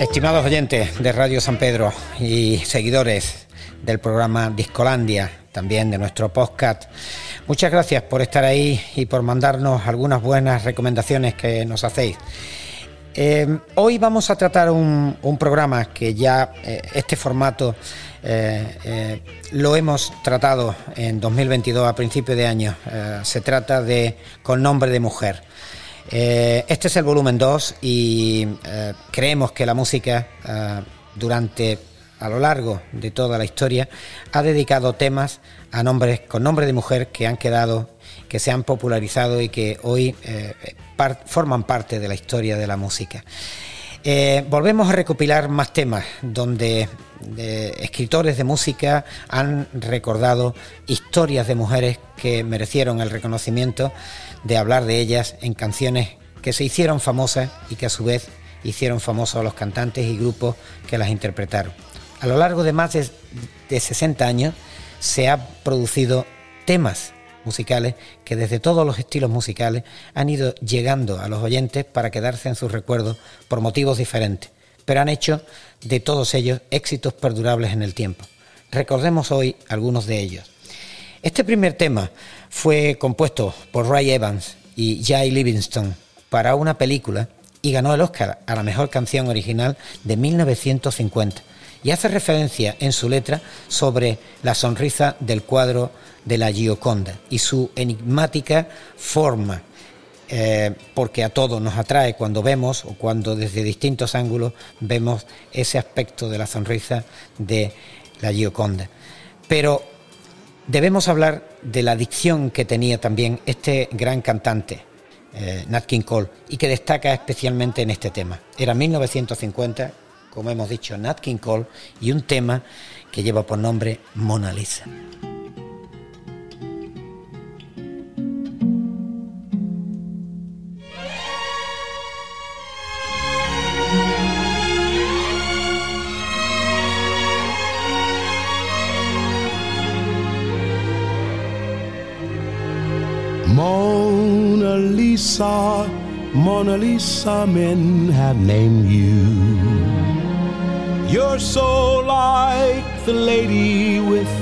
Estimados oyentes de Radio San Pedro y seguidores del programa Discolandia, también de nuestro podcast, muchas gracias por estar ahí y por mandarnos algunas buenas recomendaciones que nos hacéis. Eh, hoy vamos a tratar un, programa que ya eh, este formato eh, lo hemos tratado en 2022 a principio de año. se trata de Con nombre de mujer. este es el volumen 2 y creemos que la música durante a lo largo de toda la historia ha dedicado temas a nombres con nombre de mujer que han quedado que se han popularizado y que hoy eh, forman parte de la historia de la música. Eh, volvemos a recopilar más temas donde escritores de música han recordado historias de mujeres que merecieron el reconocimiento de hablar de ellas en canciones que se hicieron famosas y que a su vez hicieron famosos a los cantantes y grupos que las interpretaron. A lo largo de más de, de 60 años se han producido temas musicales que desde todos los estilos musicales han ido llegando a los oyentes para quedarse en sus recuerdos por motivos diferentes, pero han hecho de todos ellos éxitos perdurables en el tiempo. Recordemos hoy algunos de ellos. Este primer tema fue compuesto por Ray Evans y Jay Livingston para una película y ganó el Oscar a la mejor canción original de 1950 y hace referencia en su letra sobre la sonrisa del cuadro de la Gioconda y su enigmática forma, eh, porque a todos nos atrae cuando vemos o cuando desde distintos ángulos vemos ese aspecto de la sonrisa de la Gioconda. Pero debemos hablar de la dicción que tenía también este gran cantante, eh, Nat King Cole, y que destaca especialmente en este tema. Era 1950 como hemos dicho, Nat King Cole, y un tema que lleva por nombre Mona Lisa. Mona Lisa, Mona Lisa, men have named you. You're so like the lady with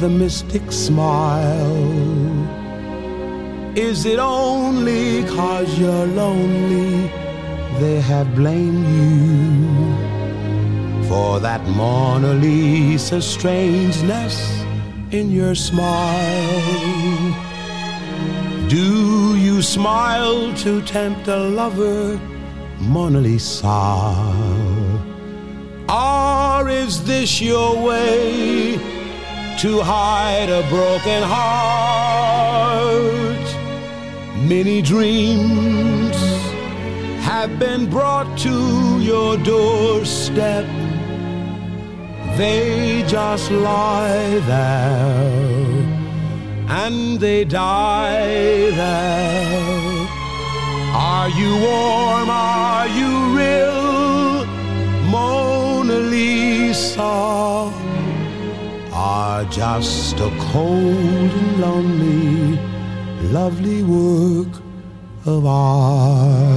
the mystic smile. Is it only cause you're lonely they have blamed you for that Mona Lisa strangeness in your smile? Do you smile to tempt a lover, Mona Lisa? Or is this your way to hide a broken heart? Many dreams have been brought to your doorstep. They just lie there and they die there. Are you warm? Are you real? Mona Lisa are just a cold and lonely, lovely work of art.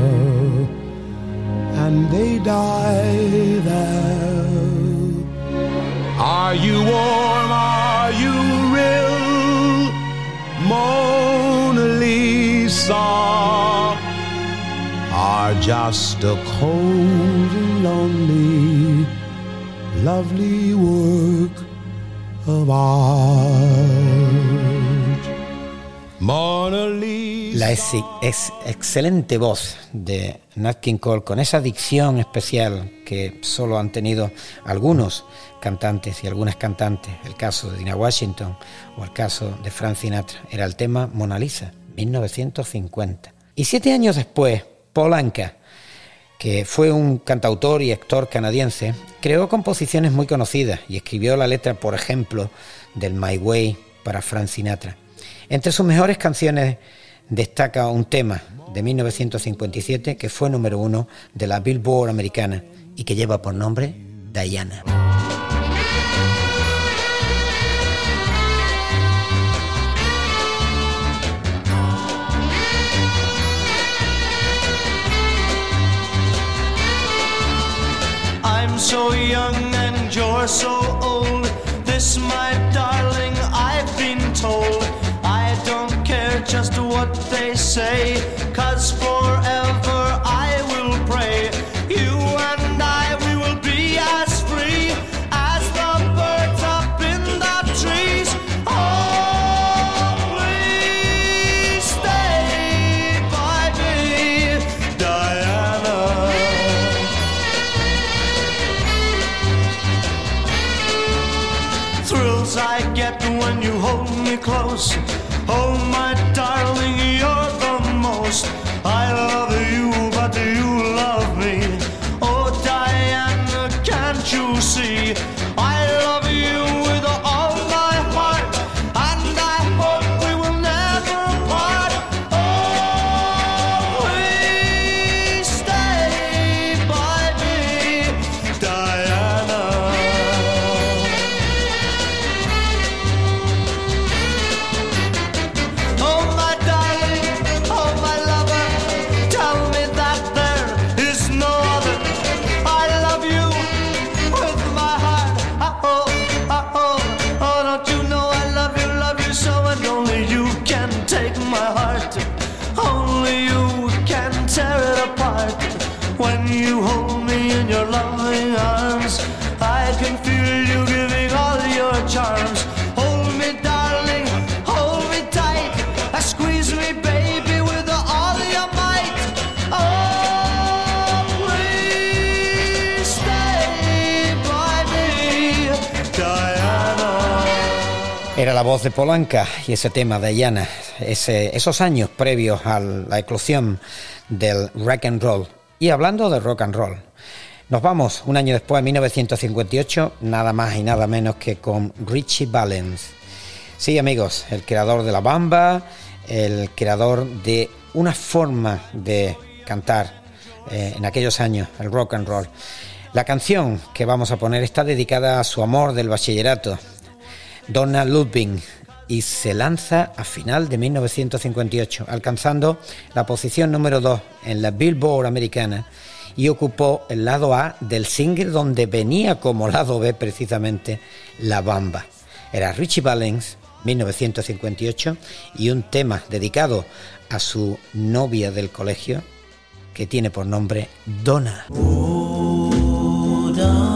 and they die there. Are you warm? Are you real? Mona Lisa are just a cold and lonely, lovely work of art. Mona Lisa. La es excelente voz de Nat King Cole con esa dicción especial que solo han tenido algunos cantantes y algunas cantantes, el caso de Dina Washington o el caso de Frank Sinatra, era el tema Mona Lisa, 1950. Y siete años después, Paul Anka, que fue un cantautor y actor canadiense, creó composiciones muy conocidas y escribió la letra, por ejemplo, del My Way para Frank Sinatra. Entre sus mejores canciones destaca un tema de 1957 que fue número uno de la Billboard americana y que lleva por nombre Diana. I'm so young and you're so old. This, my darling, I've been told. Just what they say, cause forever you hold me in your loving arms, I can feel you giving all your charms. Hold me, darling, hold me tight. Squeeze me, baby, with all your might. Oh, please stay by me, Diana. Era la voz de Polanca y ese tema de Diana, ese, esos años previos a la eclosión del rock and roll. Y hablando de rock and roll, nos vamos un año después, en 1958, nada más y nada menos que con Richie Valens. Sí, amigos, el creador de la bamba, el creador de una forma de cantar eh, en aquellos años, el rock and roll. La canción que vamos a poner está dedicada a su amor del bachillerato, Donna Ludwig, y se lanza a final de 1958, alcanzando la posición número 2 en la Billboard americana y ocupó el lado A del single donde venía como lado B precisamente La Bamba. Era Richie Valens, 1958, y un tema dedicado a su novia del colegio que tiene por nombre Donna. I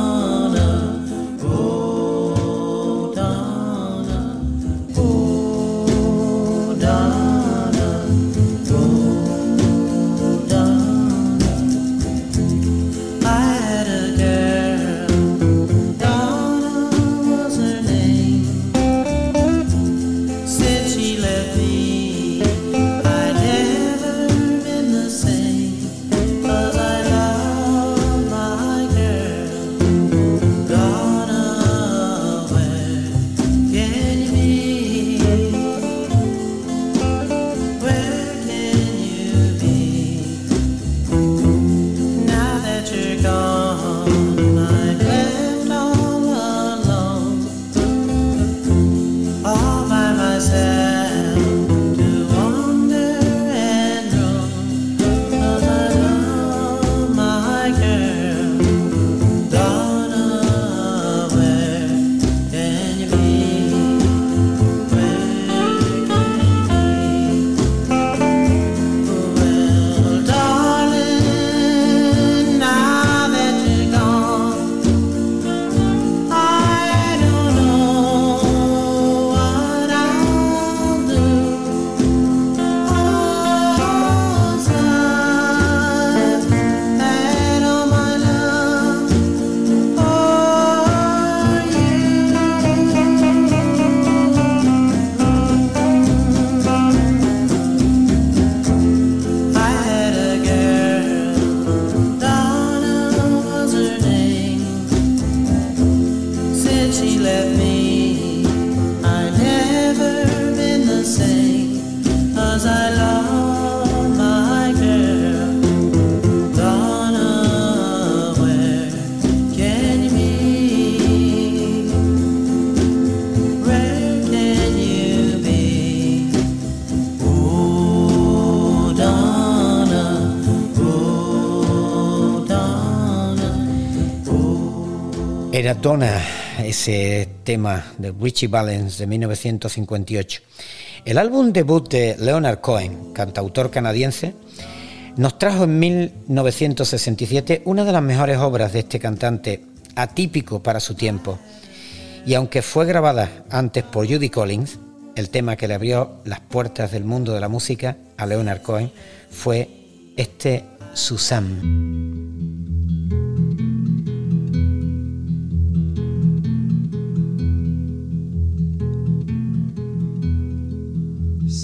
Era Donna, ese tema de Richie Valens de 1958. El álbum debut de Leonard Cohen, cantautor canadiense, nos trajo en 1967 una de las mejores obras de este cantante, atípico para su tiempo. Y aunque fue grabada antes por Judy Collins, el tema que le abrió las puertas del mundo de la música a Leonard Cohen fue este Suzanne.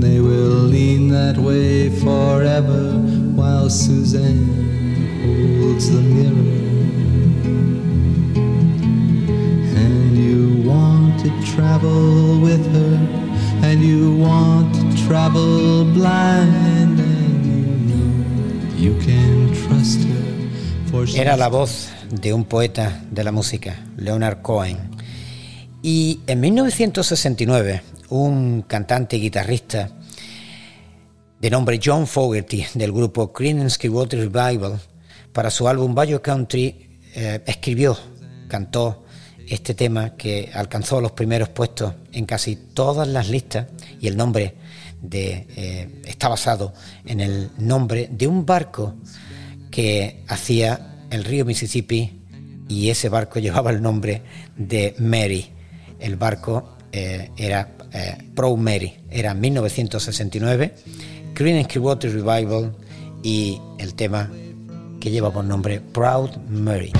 They will lean that way forever while Suzanne holds the mirror. And you want to travel with her, and you want to travel blind, and you know you can trust her. For Era la voz de un poeta de la música, Leonard Cohen. Y en 1969, un cantante y guitarrista de nombre John Fogerty del grupo Creedence Clearwater Revival, para su álbum Bayou Country, eh, escribió, cantó este tema que alcanzó los primeros puestos en casi todas las listas y el nombre de, eh, está basado en el nombre de un barco que hacía el río Mississippi y ese barco llevaba el nombre de Mary. El barco eh, era eh, Pro Mary, era 1969, Creedence Clearwater Revival y el tema que lleva por nombre Proud Mary.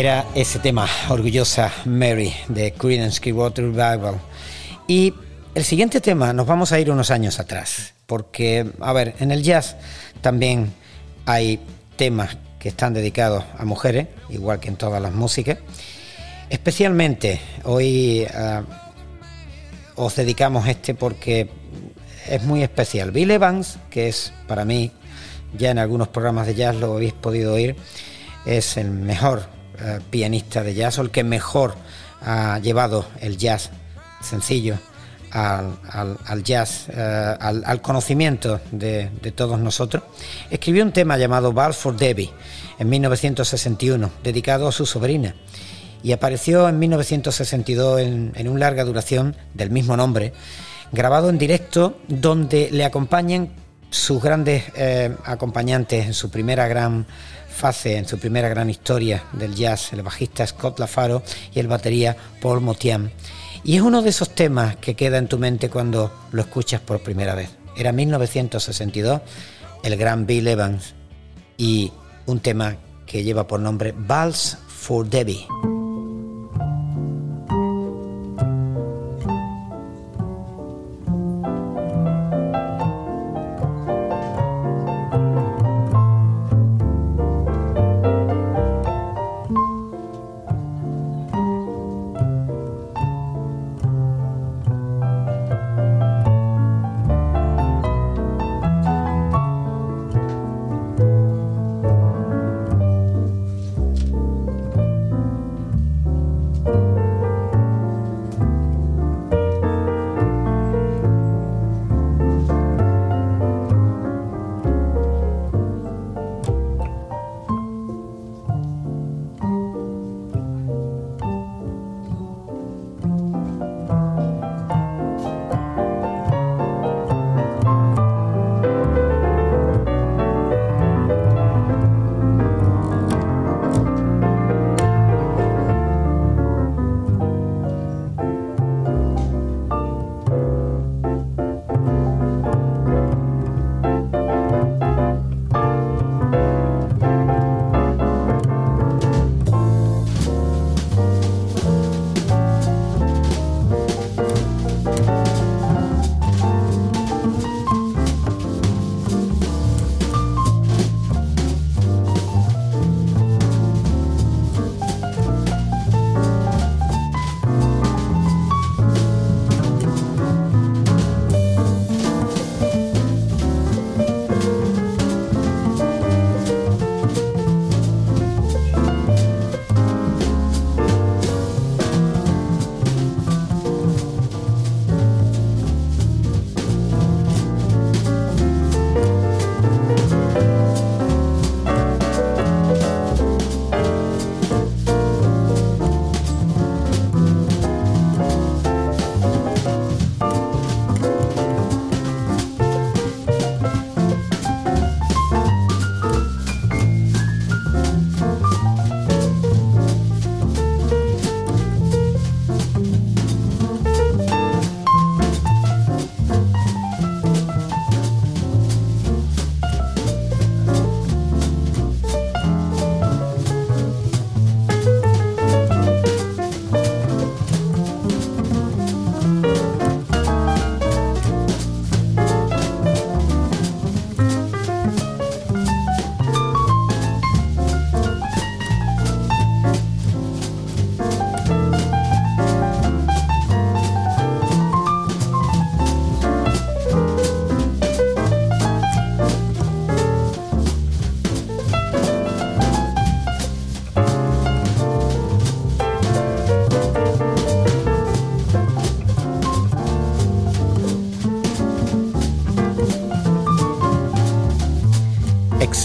Era ese tema, Orgullosa Mary, de Creedence Clearwater Revival. Y el siguiente tema, nos vamos a ir unos años atrás, porque, a ver, en el jazz también hay temas que están dedicados a mujeres, igual que en todas las músicas. Especialmente hoy ah, os dedicamos este porque es muy especial. Bill Evans, que es para mí, ya en algunos programas de jazz lo habéis podido oír, es el mejor eh, pianista de jazz o el que mejor ha llevado el jazz sencillo al, jazz, eh, al, conocimiento de, todos nosotros. Escribió un tema llamado Ball for Debbie en 1961, dedicado a su sobrina y apareció en 1962 en, en un larga duración del mismo nombre, grabado en directo donde le acompañan sus grandes eh, acompañantes en su primera gran fase, en su primera gran historia del jazz, el bajista Scott LaFaro y el batería Paul Motian. Y es uno de esos temas que queda en tu mente cuando lo escuchas por primera vez. Era 1962, el gran Bill Evans y un tema que lleva por nombre Vals for Debbie.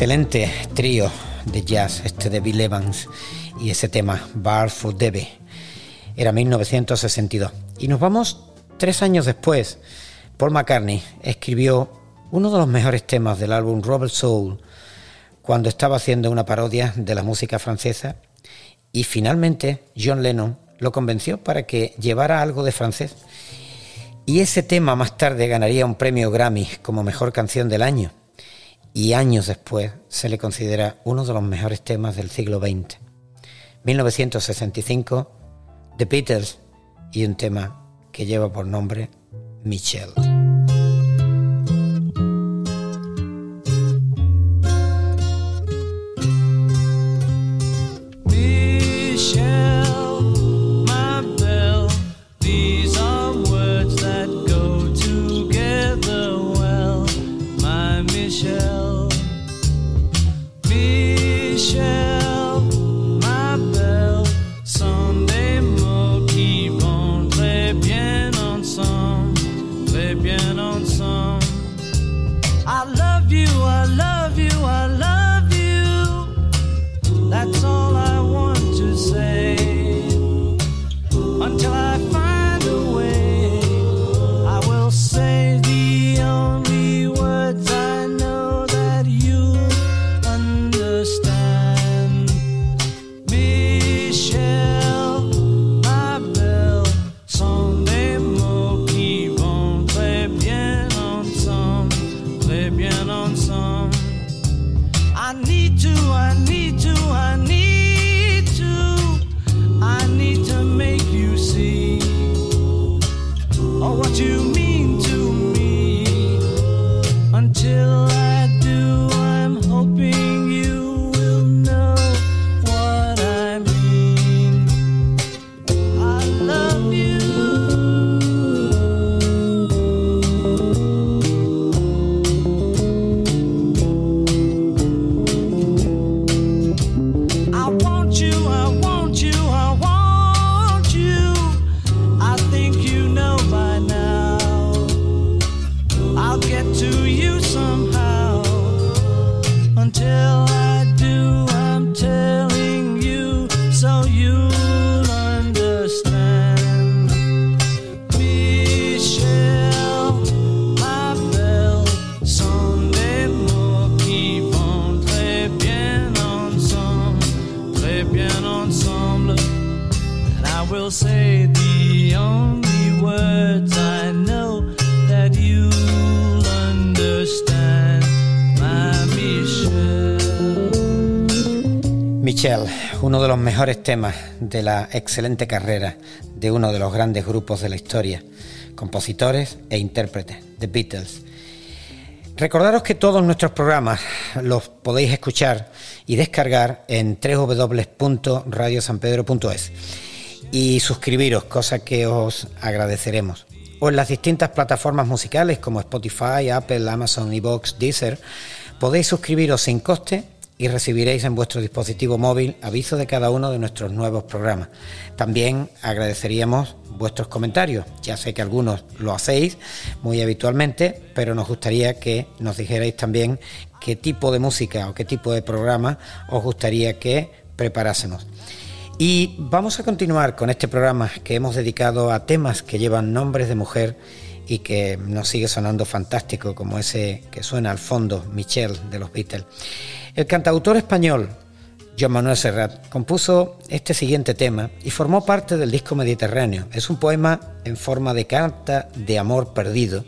Excelente trío de jazz, este de Bill Evans, y ese tema, Bar for Debbie. Era 1962. Y nos vamos tres años después. Paul McCartney escribió uno de los mejores temas del álbum Robert Soul cuando estaba haciendo una parodia de la música francesa y finalmente John Lennon lo convenció para que llevara algo de francés. Y ese tema más tarde ganaría un premio Grammy como mejor canción del año y años después se le considera uno de los mejores temas del siglo XX. 1965, The Beatles y un tema que lleva por nombre Michelle. Michelle, my Uno de los mejores temas de la excelente carrera de uno de los grandes grupos de la historia, compositores e intérpretes, The Beatles. Recordaros que todos nuestros programas los podéis escuchar y descargar en www.radiosanpedro.es y suscribiros, cosa que os agradeceremos. O en las distintas plataformas musicales como Spotify, Apple, Amazon, Evox, Deezer, podéis suscribiros sin coste y recibiréis en vuestro dispositivo móvil aviso de cada uno de nuestros nuevos programas. También agradeceríamos vuestros comentarios. Ya sé que algunos lo hacéis muy habitualmente, pero nos gustaría que nos dijerais también qué tipo de música o qué tipo de programa os gustaría que preparásemos. Y vamos a continuar con este programa que hemos dedicado a temas que llevan nombres de mujer y que nos sigue sonando fantástico, como ese que suena al fondo, Michelle de los Beatles. El cantautor español Joan Manuel Serrat compuso este siguiente tema y formó parte del disco Mediterráneo. Es un poema en forma de carta de amor perdido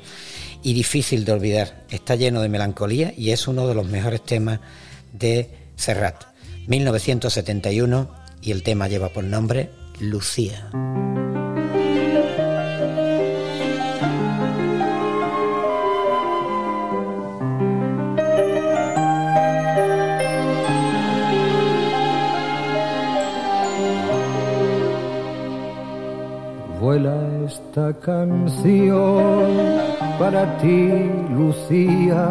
y difícil de olvidar. Está lleno de melancolía y es uno de los mejores temas de Serrat. 1971 y el tema lleva por nombre Lucía. Vuela esta canción para ti, Lucía,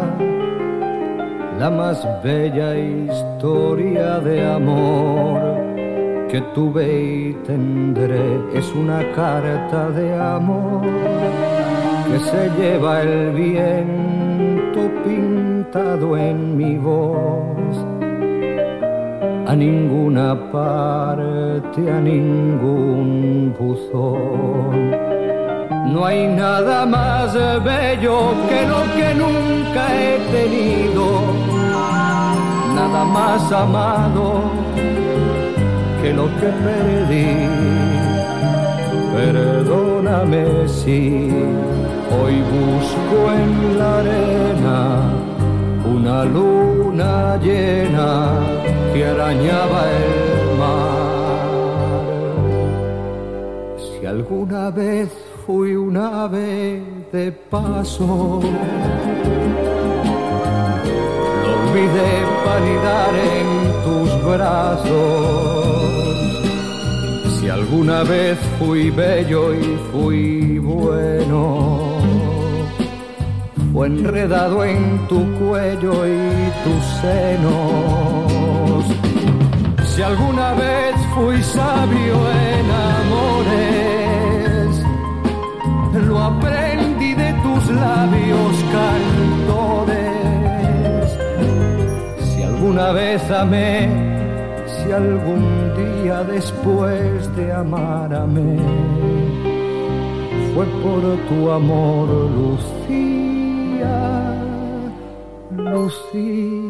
la más bella historia de amor que tuve y tendré. Es una carta de amor que se lleva el viento, pinta cantado en mi voz a ninguna parte, a ningún buzón. No hay nada más bello que lo que nunca he tenido, nada más amado que lo que perdí. Perdóname si hoy busco en la arena una luna llena que arañaba el mar. Si alguna vez fui un ave de paso, lo olvidé palidar en tus brazos. Si alguna vez fui bello y fui bueno, fue enredado en tu cuello y tus senos. Si alguna vez fui sabio en amores, lo aprendí de tus labios cantores. Si alguna vez amé, si algún día después de amar fue por tu amor, Lucía, Lucía.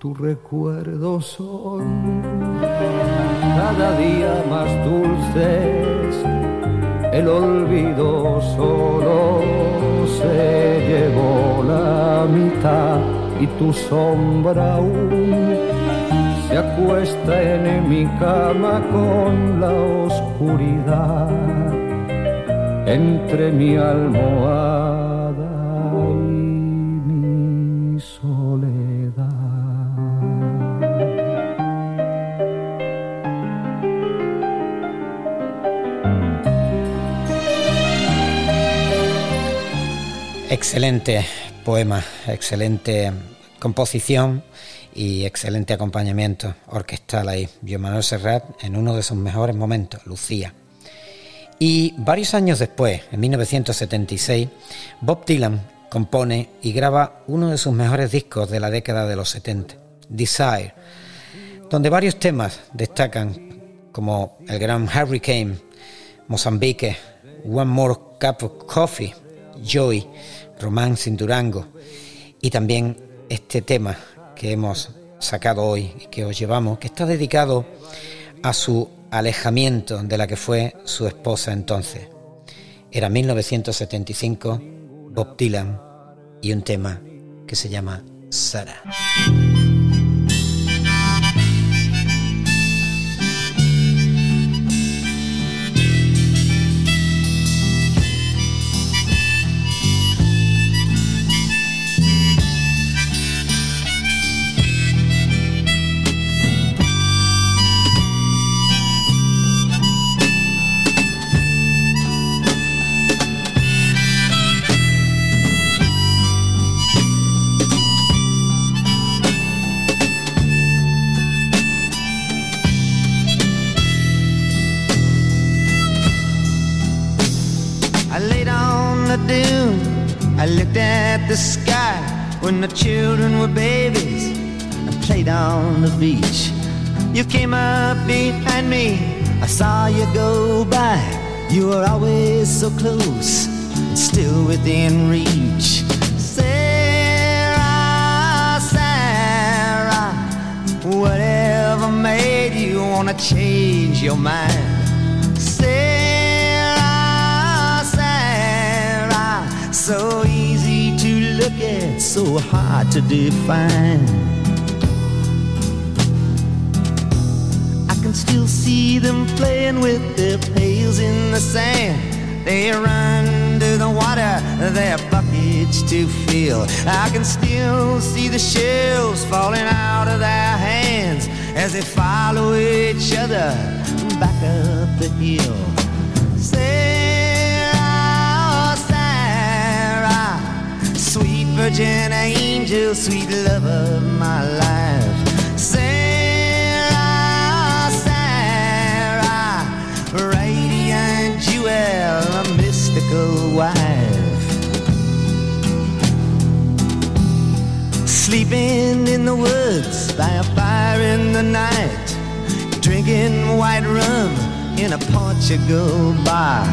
Tus recuerdos son. Cada día más dulces, el olvido solo se llevó la mitad y tu sombra aún se acuesta en mi cama con la oscuridad entre mi almohada Excelente poema, excelente composición y excelente acompañamiento orquestal ahí. Joan Manuel Serrat en uno de sus mejores momentos, Lucía. Y varios años después, en 1976, Bob Dylan compone y graba uno de sus mejores discos de la década de los 70, Desire, donde varios temas destacan como el gran Hurricane, Mozambique, One More Cup of Coffee, Joy, Romance in Durango y también este tema que hemos sacado hoy y que os llevamos, que está dedicado a su alejamiento de la que fue su esposa entonces. Era 1975, Bob Dylan y un tema que se llama Sarah. Looked at the sky when the children were babies and played on the beach. You came up behind me. I saw you go by. You were always so close and still within reach. Sarah, Sarah, whatever made you wanna change your mind? Sarah, Sarah, so look at, so hard to define. I can still see them playing with their pails in the sand. They run to the water, their buckets to fill. I can still see the shells falling out of their hands as they follow each other back up the hill. virgin angel, sweet love of my life. Sarah, Sarah, radiant jewel, a mystical wife. Sleeping in the woods by a fire in the night, drinking white rum in a Portugal bar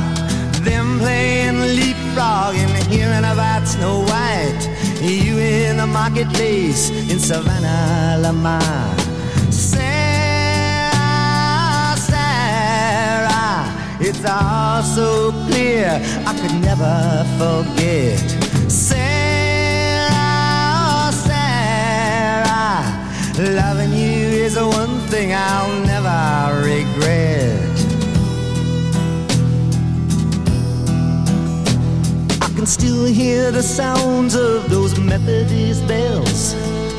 them playing leapfrog and hearing about Snow White. You in the marketplace in Savannah, Lamar. Sarah, Sarah, it's all so clear I could never forget. Sarah, Sarah, loving you is the one thing I'll never regret. Still hear the sounds of those Methodist bells.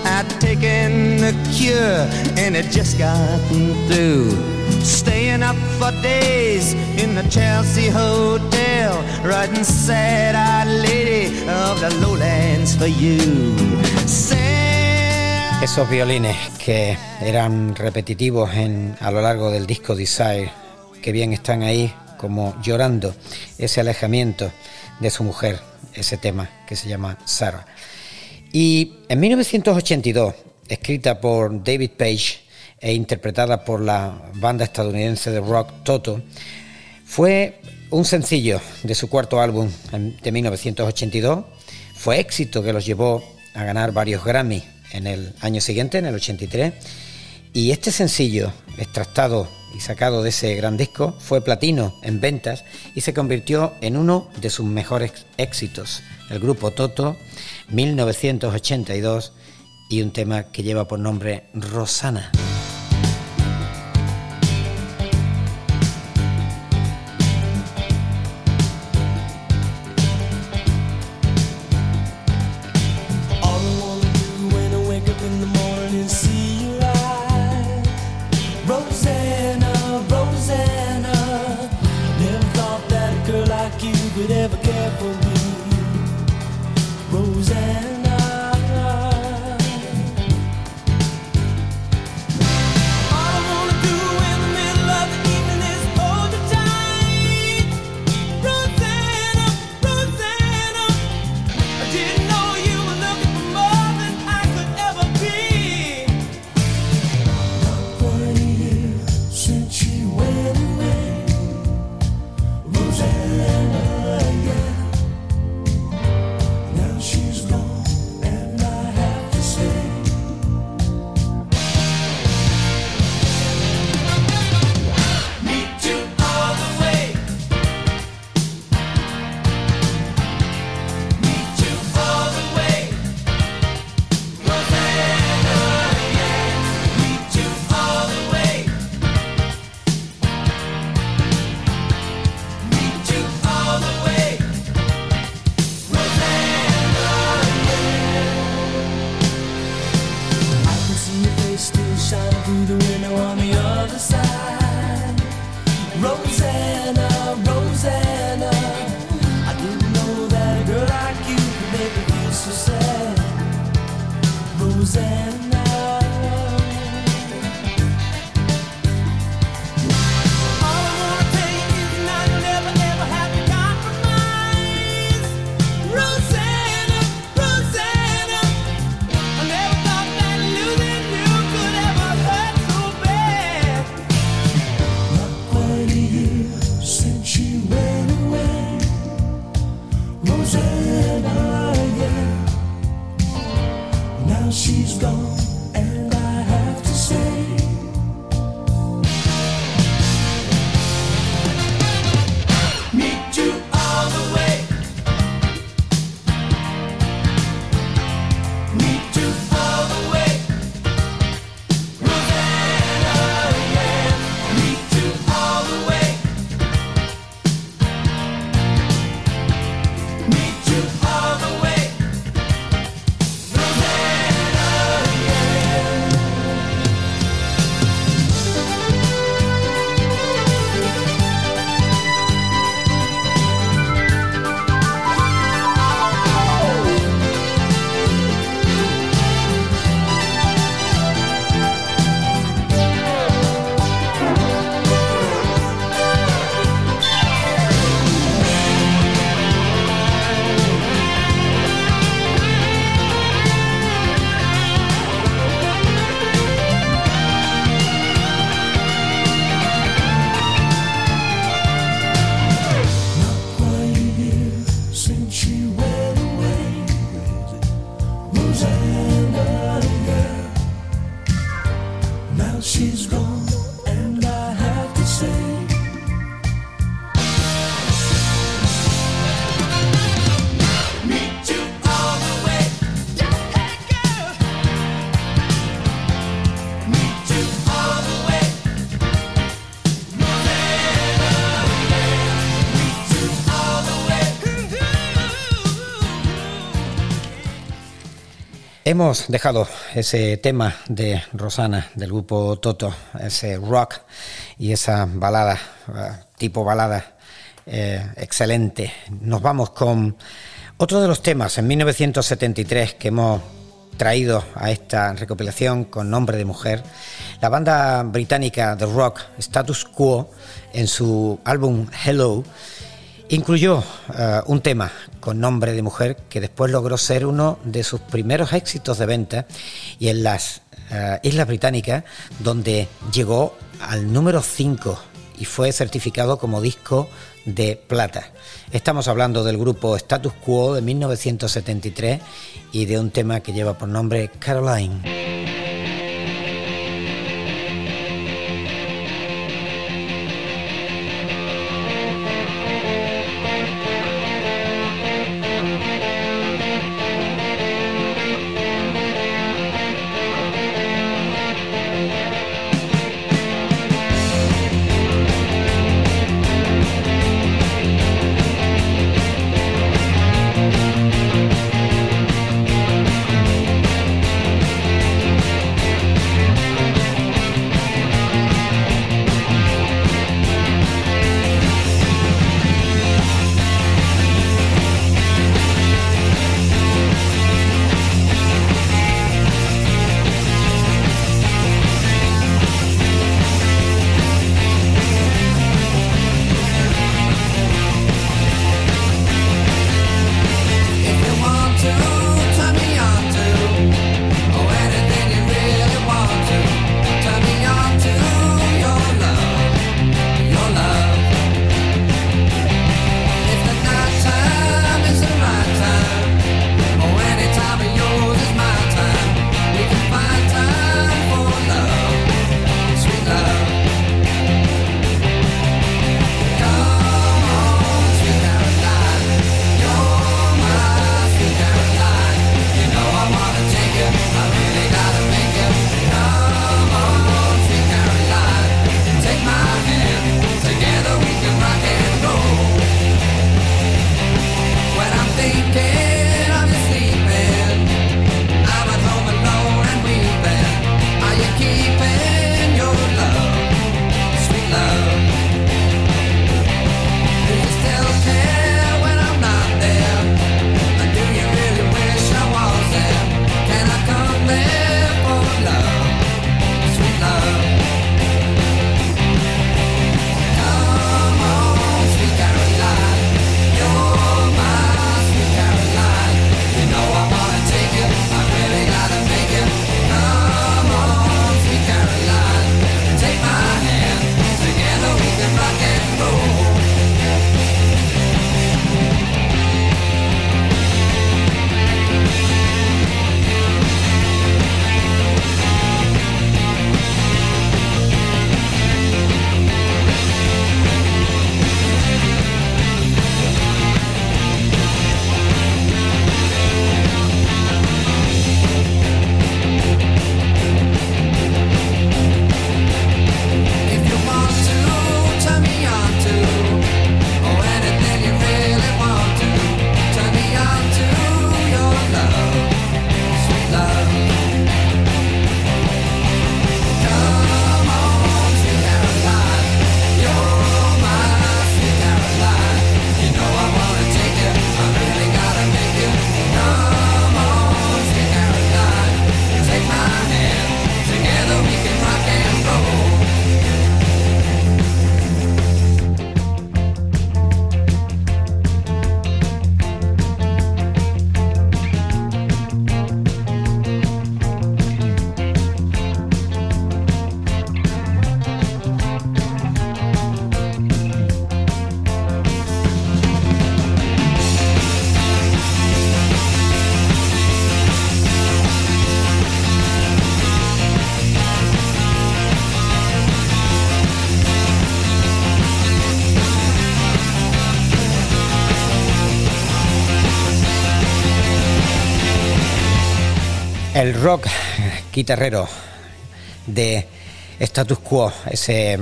I'd taken the cure and it just gotten through. Staying up for days in the Chelsea Hotel, writing sad eyed lady of the lowlands for you. Esos violines que eran repetitivos en, a lo largo del disco Desire, que bien están ahí como llorando ese alejamiento de su mujer, ese tema que se llama Sarah. Y en 1982, escrita por David Page e interpretada por la banda estadounidense de rock Toto, fue un sencillo de su cuarto álbum de 1982. Fue éxito que los llevó a ganar varios Grammy en el año siguiente, en el 83. Y este sencillo, extractado y sacado de ese gran disco, fue platino en ventas y se convirtió en uno de sus mejores éxitos. El grupo Toto, 1982, y un tema que lleva por nombre Rosana. Hemos dejado ese tema de Rosana del grupo Toto, ese rock y esa balada, eh, tipo balada eh, excelente. Nos vamos con otro de los temas en 1973 que hemos traído a esta recopilación con nombre de mujer. La banda británica de rock Status Quo en su álbum Hello Incluyó eh, un tema con nombre de mujer que después logró ser uno de sus primeros éxitos de venta y en las eh, Islas Británicas donde llegó al número 5 y fue certificado como disco de plata. Estamos hablando del grupo Status Quo de 1973 y de un tema que lleva por nombre Caroline. Rock guitarrero de Status Quo, ese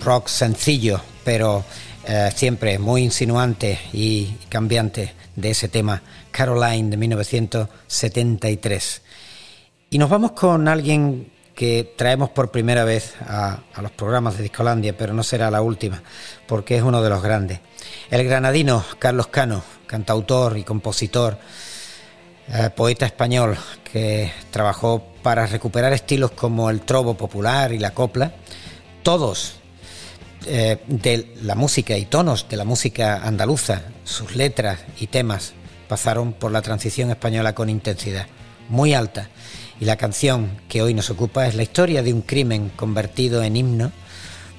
rock sencillo, pero eh, siempre muy insinuante y cambiante de ese tema, Caroline de 1973. Y nos vamos con alguien que traemos por primera vez a los programas de Discolandia, pero no será la última, porque es uno de los grandes. El granadino Carlos Cano, cantautor y compositor, eh, poeta español que trabajó para recuperar estilos como el trobo popular y la copla, todos eh, de la música y tonos de la música andaluza, sus letras y temas pasaron por la transición española con intensidad muy alta. Y la canción que hoy nos ocupa es la historia de un crimen convertido en himno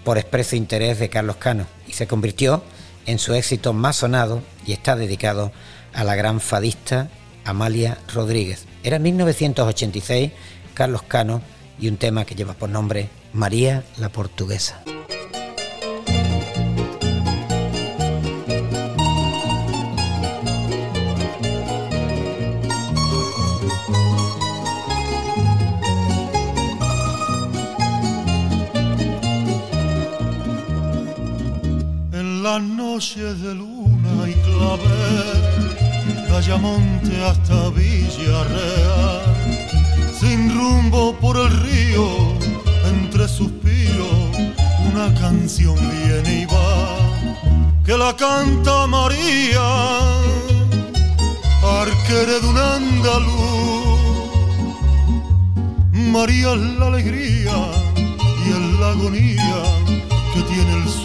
por expreso interés de Carlos Cano y se convirtió en su éxito más sonado y está dedicado a la gran fadista Amalia Rodríguez. Era 1986, Carlos Cano y un tema que lleva por nombre María la Portuguesa. En las noches de luna y clavel, de Ayamonte hasta Villarreal, sin rumbo por el río, entre suspiros, una canción viene y va, que la canta María, arquere de un andaluz. María es la alegría y es la agonía que tiene el sur.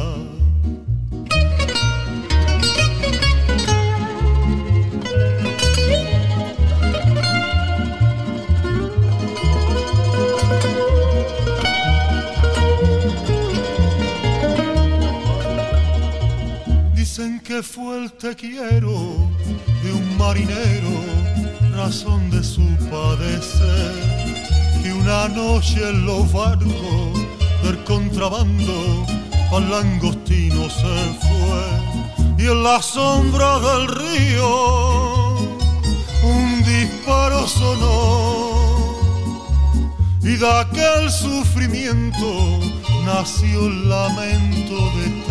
Fue el te quiero de un marinero, razón de su padecer. Que una noche en los barcos del contrabando al langostino se fue. Y en la sombra del río un disparo sonó. Y de aquel sufrimiento nació el lamento de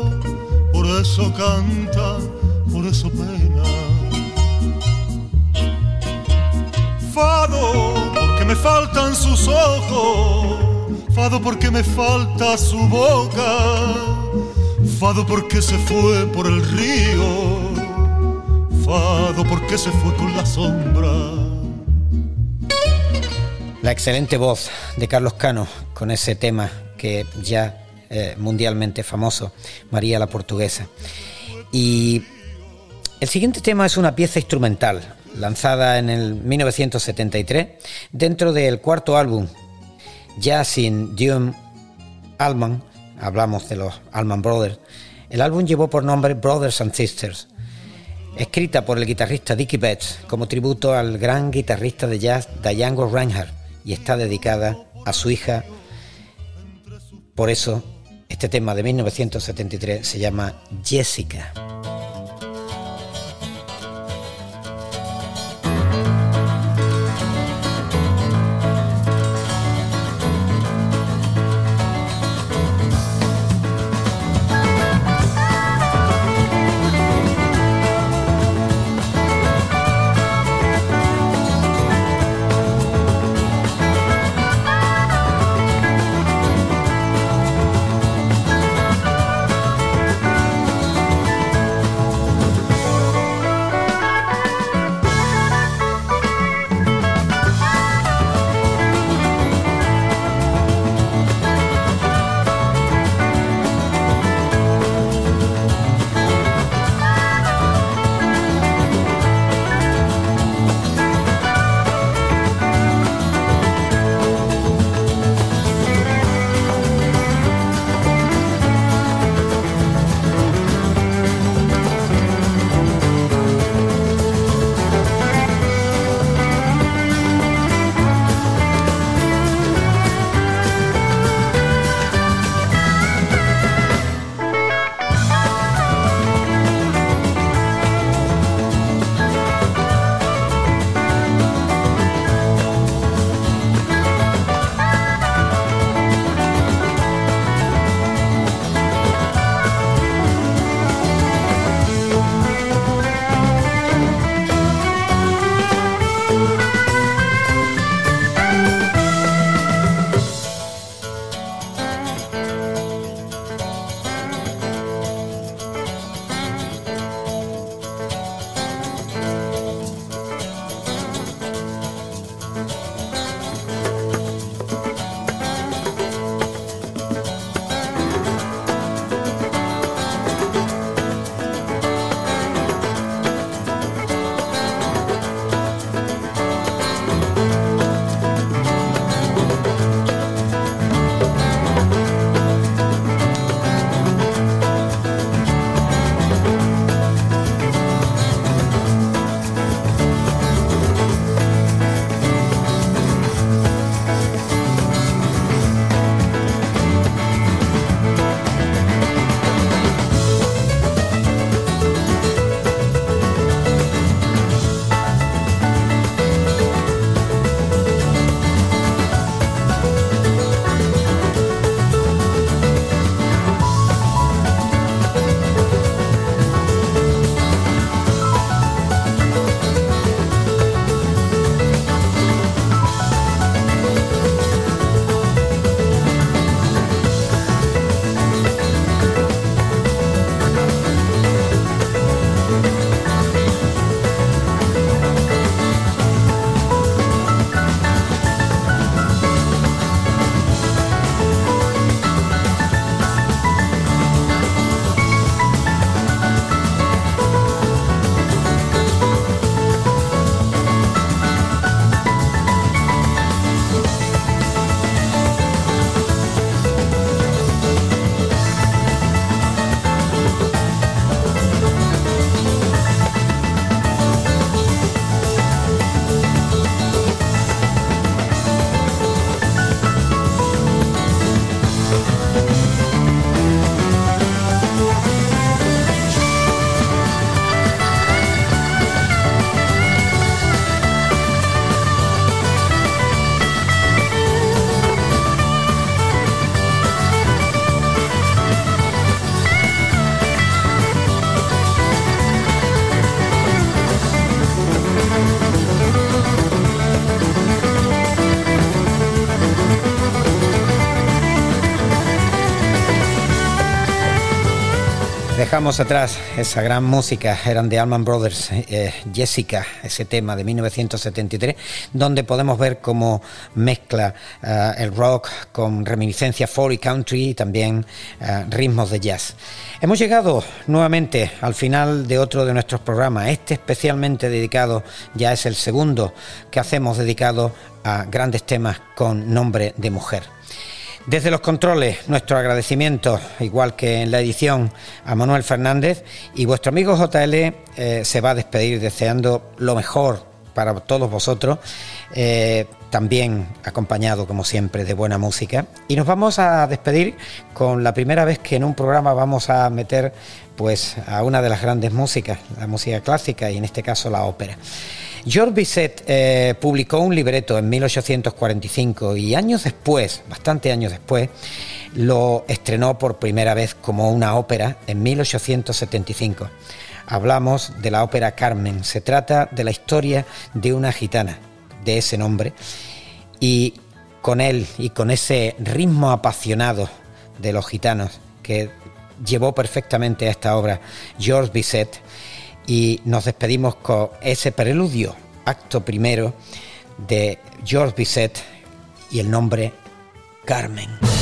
por eso canta, por eso pena. Fado, porque me faltan sus ojos, fado porque me falta su boca, fado porque se fue por el río, fado porque se fue con la sombra. La excelente voz de Carlos Cano con ese tema que ya eh, mundialmente famoso, María la Portuguesa. Y el siguiente tema es una pieza instrumental lanzada en el 1973 dentro del cuarto álbum, ya sin Dion Allman, hablamos de los Allman Brothers. El álbum llevó por nombre Brothers and Sisters, escrita por el guitarrista Dickie Betts como tributo al gran guitarrista de jazz Django Reinhardt y está dedicada a su hija. Por eso, este tema de 1973 se llama Jessica. Dejamos atrás esa gran música, eran de Allman Brothers, eh, Jessica, ese tema de 1973, donde podemos ver cómo mezcla eh, el rock con reminiscencias folk y country y también eh, ritmos de jazz. Hemos llegado nuevamente al final de otro de nuestros programas, este especialmente dedicado, ya es el segundo que hacemos dedicado a grandes temas con nombre de mujer. Desde los controles, nuestro agradecimiento, igual que en la edición, a Manuel Fernández y vuestro amigo JL eh, se va a despedir deseando lo mejor para todos vosotros, eh, también acompañado como siempre de buena música. Y nos vamos a despedir con la primera vez que en un programa vamos a meter pues a una de las grandes músicas, la música clásica y en este caso la ópera. George Bizet eh, publicó un libreto en 1845 y años después, bastante años después, lo estrenó por primera vez como una ópera en 1875. Hablamos de la ópera Carmen. Se trata de la historia de una gitana de ese nombre y con él y con ese ritmo apasionado de los gitanos que llevó perfectamente a esta obra George Bizet y nos despedimos con ese preludio, acto primero de George Bizet y el nombre Carmen.